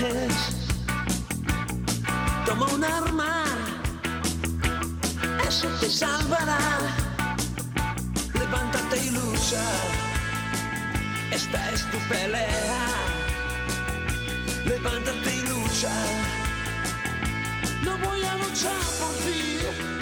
trajes, toma un arma, eso te salvará. Levántate y lucha, esta es tu pelea. Levántate y lucha, no voy a luchar por ti.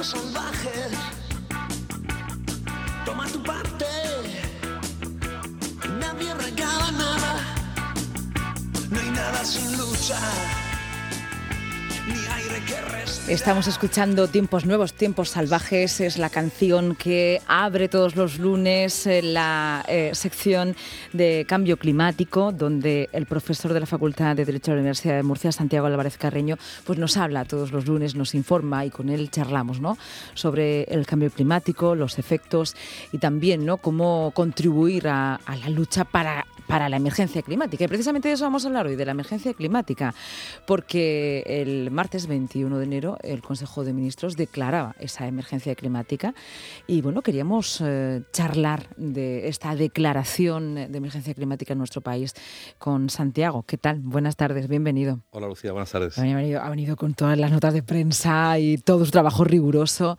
Tiempos salvajes. Toma tu parte, nadie regala nada. No hay nada sin lucha, Estamos escuchando Tiempos Nuevos, Tiempos Salvajes. Es la canción que abre todos los lunes eh, la eh, sección de cambio climático, donde el profesor de la Facultad de Derecho de la Universidad de Murcia, Santiago Álvarez Carreño, pues nos habla todos los lunes, nos informa y con él charlamos ¿no? sobre el cambio climático, los efectos y también ¿no? cómo contribuir a, a la lucha para para la emergencia climática. Y precisamente de eso vamos a hablar hoy, de la emergencia climática, porque el martes 21 de enero el Consejo de Ministros declaraba esa emergencia climática y bueno, queríamos eh, charlar de esta declaración de emergencia climática en nuestro país con Santiago. ¿Qué tal? Buenas tardes, bienvenido. Hola Lucía, buenas tardes. Ha venido, ha venido con todas las notas de prensa y todo su trabajo riguroso.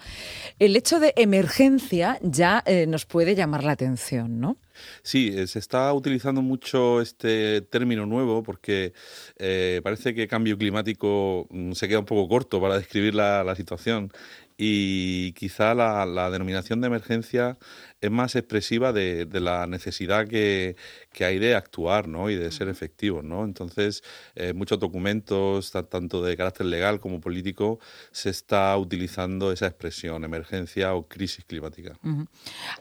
El hecho de emergencia ya eh, nos puede llamar la atención, ¿no? Sí, eh, se está utilizando mucho este término nuevo porque eh, parece que cambio climático mm, se queda un poco corto para describir la, situación. Y quizá la, denominación de emergencia es más expresiva de, de la necesidad que, que, hay de actuar ¿no? y de ser efectivos. ¿no? Entonces, eh, muchos documentos, tanto de carácter legal como político, se está utilizando esa expresión, emergencia o crisis climática. Uh -huh.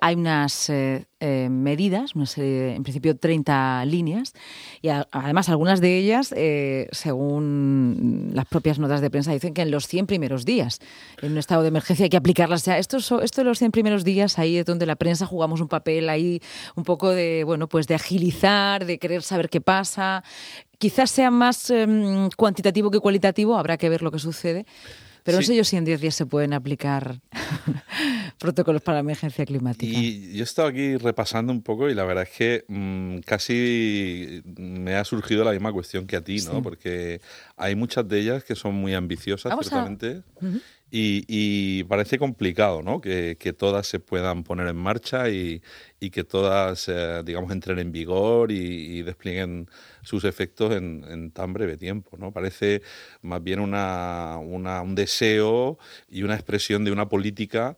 Hay unas eh, eh, medidas, una serie, en principio 30 líneas, y a, además algunas de ellas, eh, según las propias notas de prensa, dicen que en los 100 primeros días, en un estado de emergencia hay que aplicarlas. O sea, esto, esto de los 100 primeros días, ahí es donde la prensa jugamos un papel ahí un poco de, bueno, pues de agilizar, de querer saber qué pasa. Quizás sea más eh, cuantitativo que cualitativo, habrá que ver lo que sucede. Pero sí. no sé yo si en 10 días se pueden aplicar protocolos para la emergencia climática. Y yo he estado aquí repasando un poco y la verdad es que mmm, casi me ha surgido la misma cuestión que a ti, ¿no? Sí. Porque hay muchas de ellas que son muy ambiciosas, Vamos ciertamente. A... Uh -huh. Y, y, parece complicado, ¿no? Que, todas se puedan poner en marcha y, y que todas, eh, digamos, entren en vigor y, y desplieguen sus efectos en, en, tan breve tiempo, ¿no? Parece más bien una, un deseo y una expresión de una política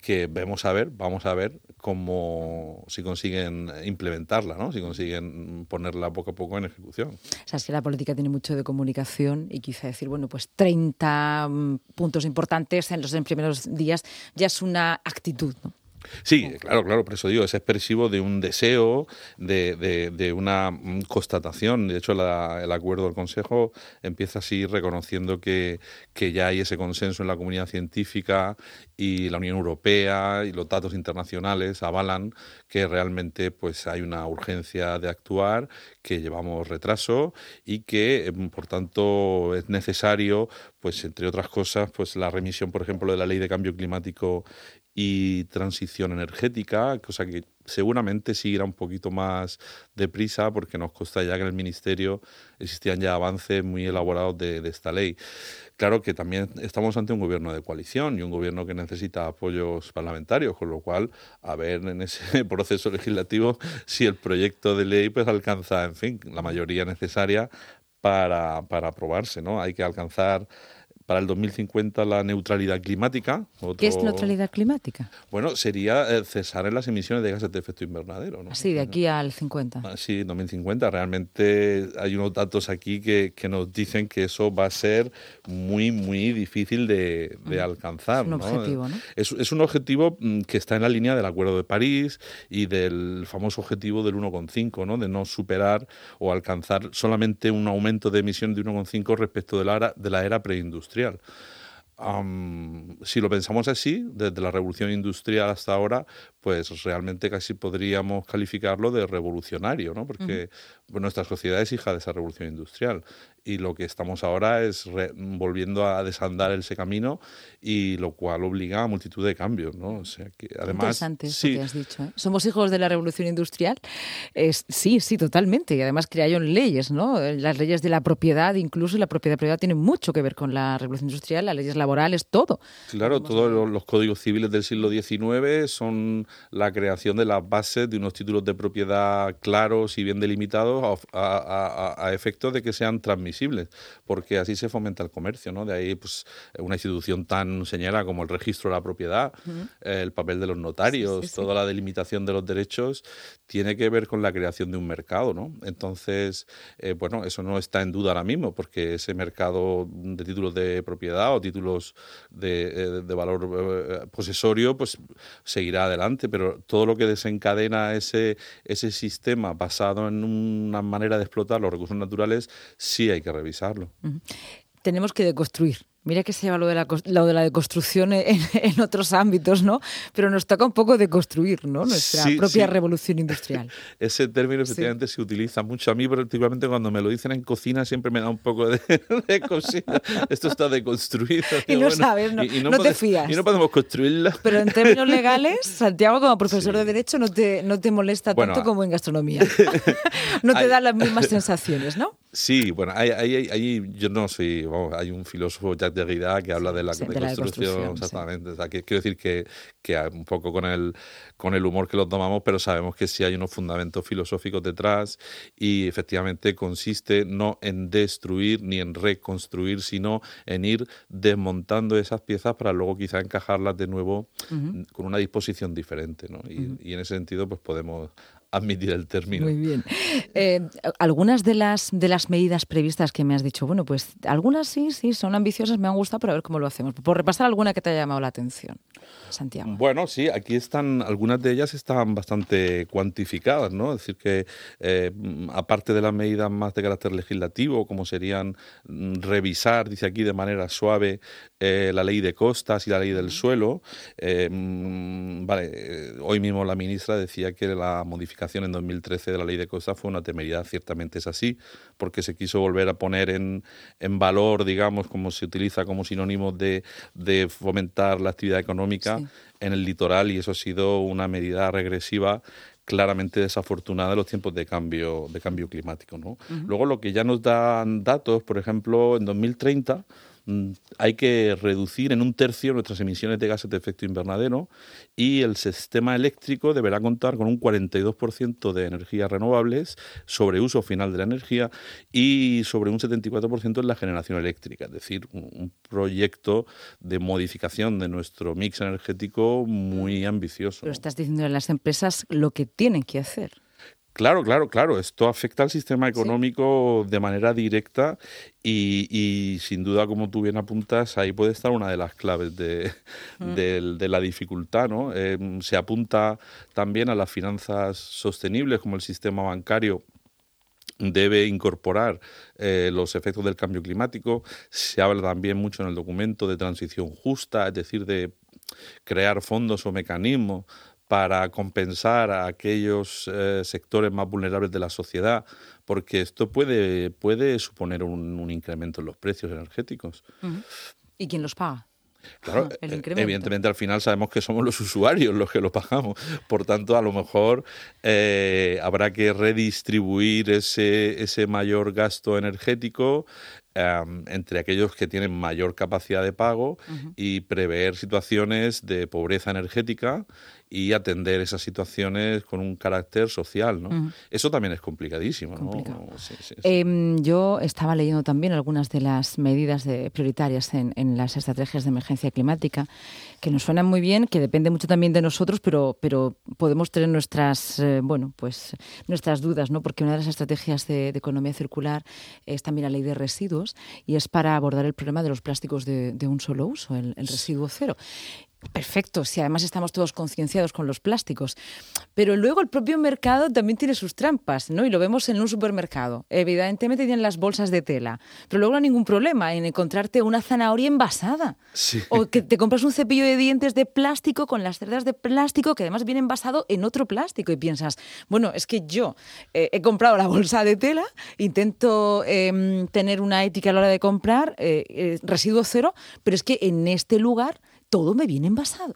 que vemos a ver, vamos a ver cómo si consiguen implementarla, ¿no? si consiguen ponerla poco a poco en ejecución. O sea, es que la política tiene mucho de comunicación y quizá decir, bueno, pues 30 mm, puntos importantes en los primeros días ya es una actitud. Sí, claro, claro, por eso digo, es expresivo de un deseo, de, de, de una constatación. De hecho, la, el acuerdo del Consejo empieza así reconociendo que, que ya hay ese consenso en la comunidad científica y la Unión Europea y los datos internacionales avalan que realmente pues, hay una urgencia de actuar, que llevamos retraso y que, por tanto, es necesario, pues, entre otras cosas, pues, la remisión, por ejemplo, de la Ley de Cambio Climático y transición energética, cosa que seguramente sí un poquito más deprisa porque nos consta ya que en el Ministerio existían ya avances muy elaborados de, de, esta ley. Claro que también estamos ante un gobierno de coalición y un gobierno que necesita apoyos parlamentarios, con lo cual a ver en ese proceso legislativo si el proyecto de ley pues alcanza, en fin, la mayoría necesaria para, para aprobarse, ¿no? Hay que alcanzar para el 2050 la neutralidad climática. Otro... ¿Qué es neutralidad climática? Bueno, sería eh, cesar en las emisiones de gases de efecto invernadero. ¿no? Sí, de aquí al 50. Ah, sí, 2050. Realmente hay unos datos aquí que, que, nos dicen que eso va a ser muy, muy difícil de, de mm. alcanzar. Es un ¿no? objetivo, ¿no? Es, es, un objetivo mm, que está en la línea del Acuerdo de París y del famoso objetivo del 1,5, ¿no? de no superar o alcanzar solamente un aumento de emisión de 1,5 respecto de la, era, de la era preindustrial. Si lo pensamos así, desde la revolución industrial hasta ahora, pues realmente casi podríamos calificarlo de revolucionario, ¿no? Porque nuestra sociedad es hija de esa revolución industrial y lo que estamos ahora es volviendo a desandar ese camino y lo cual obliga a multitud de cambios, ¿no? O sea que además Interesante sí, que has dicho. ¿eh? Somos hijos de la revolución industrial. Es, sí, sí, totalmente. Y además crearon leyes, ¿no? Las leyes de la propiedad, incluso la propiedad privada tiene mucho que ver con la revolución industrial, las leyes laborales, todo. Claro, todos los códigos civiles del siglo XIX son la creación de las bases de unos títulos de propiedad claros y bien delimitados a, a efectos de que sean transmitidos porque así se fomenta el comercio, ¿no? De ahí, pues, una institución tan señala como el registro de la propiedad, el papel de los notarios, toda la delimitación de los derechos, tiene que ver con la creación de un mercado, ¿no? Entonces, eh, bueno, eso no está en duda ahora mismo, porque ese mercado de títulos de propiedad o títulos de, eh, valor eh, posesorio, pues seguirá adelante, pero todo lo que desencadena ese, ese sistema basado en una manera de explotar los recursos naturales, sí hay que revisarlo. Tenemos que deconstruir Mira que se llama lo de la, lo de la deconstrucción en, en, otros ámbitos, ¿no? Pero nos toca un poco deconstruir, ¿no? Nuestra propia revolución industrial. Ese término efectivamente se utiliza mucho. A mí, particularmente cuando me lo dicen en cocina, siempre me da un poco de, de cocina. Esto está deconstruido. Y no sabes, no, y no, te fías. Y no podemos construirlo. Pero en términos legales, Santiago, como profesor de Derecho, no te, no te molesta tanto como en gastronomía. no te da las mismas sensaciones, ¿no? Sí, bueno, hay, hay, yo no soy, hay un filósofo, Jacques Derrida, que habla de la, construcción, exactamente. quiero decir que, que, un poco con el, con el humor que lo tomamos, pero sabemos que sí hay unos fundamentos filosóficos detrás y efectivamente consiste no en destruir ni en reconstruir, sino en ir desmontando esas piezas para luego quizá encajarlas de nuevo con una disposición diferente. ¿no? Y, y en ese sentido, pues podemos admitir el término. Muy bien. Eh, algunas de las, de las medidas previstas que me has dicho, bueno, pues algunas sí, sí, son ambiciosas, me han gustado, pero a ver cómo lo hacemos. Por repasar alguna que te haya llamado la atención, Santiago. Bueno, sí, aquí están, algunas de ellas están bastante cuantificadas, ¿no? Es decir, que eh, aparte de las medidas más de carácter legislativo, como serían mm, revisar, dice aquí de manera suave, eh, la ley de costas y la ley del suelo, mm, vale, hoy mismo la ministra decía que la modificación en 2013 de la ley de costas fue una temeridad, ciertamente es así, porque se quiso volver a poner en, en valor, digamos, como se utiliza como sinónimo de, de fomentar la actividad económica en el litoral y eso ha sido una medida regresiva claramente desafortunada en los tiempos de cambio, de cambio climático. ¿no? Luego lo que ya nos dan datos, por ejemplo, en 2030 Mm, hay que reducir en un tercio nuestras emisiones de gases de efecto invernadero y el sistema eléctrico deberá contar con un 42% de energías renovables sobre uso final de la energía y sobre un 74% en la generación eléctrica, es decir, un proyecto de modificación de nuestro mix energético muy ambicioso. Pero estás diciendo a las empresas lo que tienen que hacer. Claro, claro, claro. Esto afecta al sistema económico de manera directa y, sin duda, como tú bien apuntas, ahí puede estar una de las claves de, mm. la dificultad. ¿no? Em, se apunta también a las finanzas sostenibles, como el sistema bancario debe incorporar eh, los efectos del cambio climático. Se habla también mucho en el documento de transición justa, es decir, de crear fondos o mecanismos para compensar a aquellos eh, sectores más vulnerables de la sociedad, porque esto puede, puede suponer un, incremento en los precios energéticos. ¿Y quién los paga? Claro, eh, evidentemente al final sabemos que somos los usuarios los que lo pagamos. Por tanto, a lo mejor eh, habrá que redistribuir ese, ese mayor gasto energético entre aquellos que tienen mayor capacidad de pago y prever situaciones de pobreza energética y atender esas situaciones con un carácter social. ¿no? Eso también es complicadísimo. Em, yo estaba leyendo también algunas de las medidas prioritarias en, las estrategias de emergencia climática que nos suenan muy bien, que depende mucho también de nosotros, pero, pero podemos tener nuestras, eh, bueno, pues, nuestras dudas, ¿no? porque una de las estrategias de economía circular es también la ley de residuos y es para abordar el problema de los plásticos de, un solo uso, el, residuo cero. Perfecto, si además estamos todos concienciados con los plásticos. Pero luego el propio mercado también tiene sus trampas, ¿no? Y lo vemos en un supermercado. Evidentemente tienen las bolsas de tela, pero luego no hay ningún problema en encontrarte una zanahoria envasada. O que te compras un cepillo de dientes de plástico con las cerdas de plástico que además viene envasado en otro plástico. Y piensas, bueno, es que yo eh, he comprado la bolsa de tela, intento em, tener una ética a la hora de comprar, eh, eh, residuo cero, pero es que en este lugar todo me viene envasado.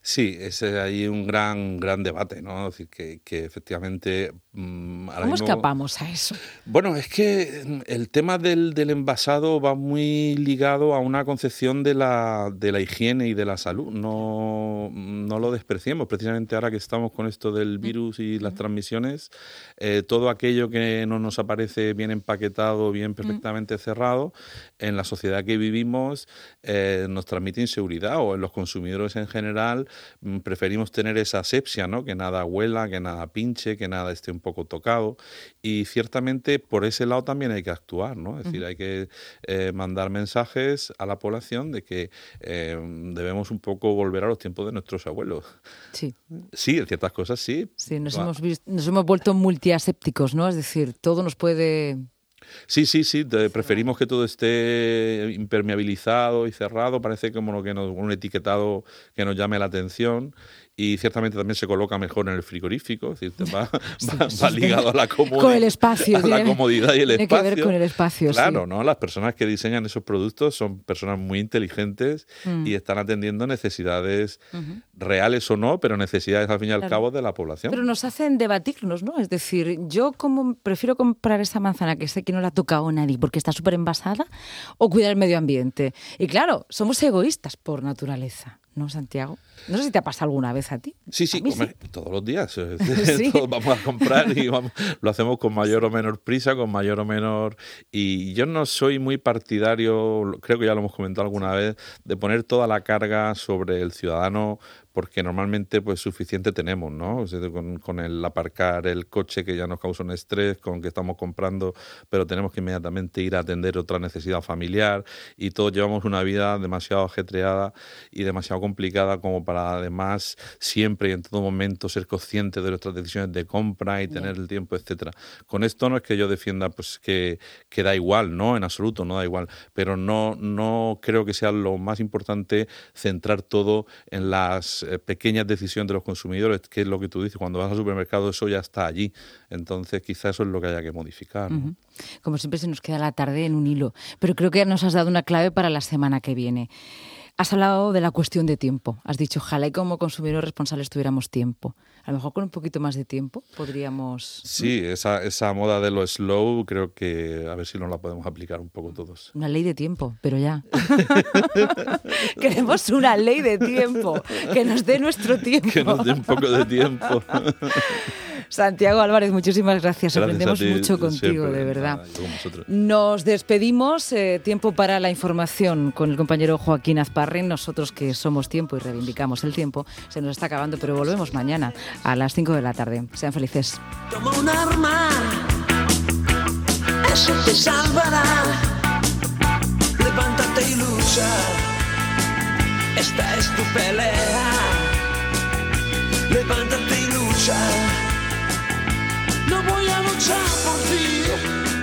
Sí, es ahí un gran, gran debate, ¿no? Es decir, que, que efectivamente Mm, ¿Cómo escapamos a eso? Bueno, es que mm, el tema del, envasado va muy ligado a una concepción de la, de la higiene y de la salud. No, no lo despreciemos. Precisamente ahora que estamos con esto del virus y las transmisiones, eh, todo aquello que no nos aparece bien empaquetado, bien perfectamente cerrado, en la sociedad que vivimos eh, nos transmite inseguridad o en los consumidores en general mm, preferimos tener esa asepsia, ¿no? que nada huela, que nada pinche, que nada esté un poco tocado y ciertamente por ese lado también hay que actuar, ¿no? Es decir, hay que eh, mandar mensajes a la población de que eh, debemos un poco volver a los tiempos de nuestros abuelos. Sí. Sí, en ciertas cosas sí. Sí, nos, hemos, nos hemos vuelto multiasépticos, ¿no? Es decir, todo nos puede Sí, sí, sí. preferimos que todo esté impermeabilizado y cerrado. Parece como lo que nos, un etiquetado que nos llame la atención y ciertamente también se coloca mejor en el frigorífico, es decir, va, va, ligado a la, con el espacio, la comodidad y el tiene espacio. que ver con el espacio, Claro, ¿no? Las personas que diseñan esos productos son personas muy inteligentes mm. y están atendiendo necesidades reales o no, pero necesidades al fin y al cabo de la población. Pero nos hacen debatirnos, ¿no? Es decir, yo como prefiero comprar esa manzana que sé que no la ha tocado nadie porque está súper envasada o cuidar el medio ambiente. Y claro, somos egoístas por naturaleza. ¿No, Santiago? No sé si te ha pasado alguna vez a ti. Sí, sí, todos los días. Todos vamos a comprar y lo hacemos con mayor o menor prisa, con mayor o menor... Y yo no soy muy partidario, creo que ya lo hemos comentado alguna vez, de poner toda la carga sobre el ciudadano porque normalmente pues suficiente tenemos, ¿no? con, el aparcar el coche que ya nos causa un estrés, con que estamos comprando, pero tenemos que inmediatamente ir a atender otra necesidad familiar y todos llevamos una vida demasiado ajetreada y demasiado complicada como para además siempre y en todo momento ser consciente de nuestras decisiones de compra y tener el tiempo, etcétera. Con esto no es que yo defienda pues que, que da igual, no, en absoluto, no da igual, pero no, no creo que sea lo más importante centrar todo en las eh, pequeñas decisiones de los consumidores, que es lo que tú dices, cuando vas al supermercado eso ya está allí. Entonces quizás eso es lo que haya que modificar. Como siempre se nos queda la tarde en un hilo, pero creo que nos has dado una clave para la semana que viene. Has hablado de la cuestión de tiempo. Has dicho, ojalá y como consumidores responsables tuviéramos tiempo. A lo mejor con un poquito más de tiempo podríamos... Sí, esa, esa moda de lo slow creo que a ver si nos la podemos aplicar un poco todos. Una ley de tiempo, pero ya. Queremos una ley de tiempo, que nos dé nuestro tiempo. Que nos dé un poco de tiempo. Santiago Álvarez, muchísimas gracias. Aprendemos mucho contigo, de verdad. Nos despedimos. Eh, tiempo para la información con el compañero Joaquín Azparren. Nosotros que somos tiempo y reivindicamos el tiempo, se nos está acabando, pero volvemos mañana a las 5 de la tarde. Sean felices. Toma un arma, eso te salvará. Levántate y lucha. Esta es tu pelea. Levántate y lucha. lo vogliamo già partire.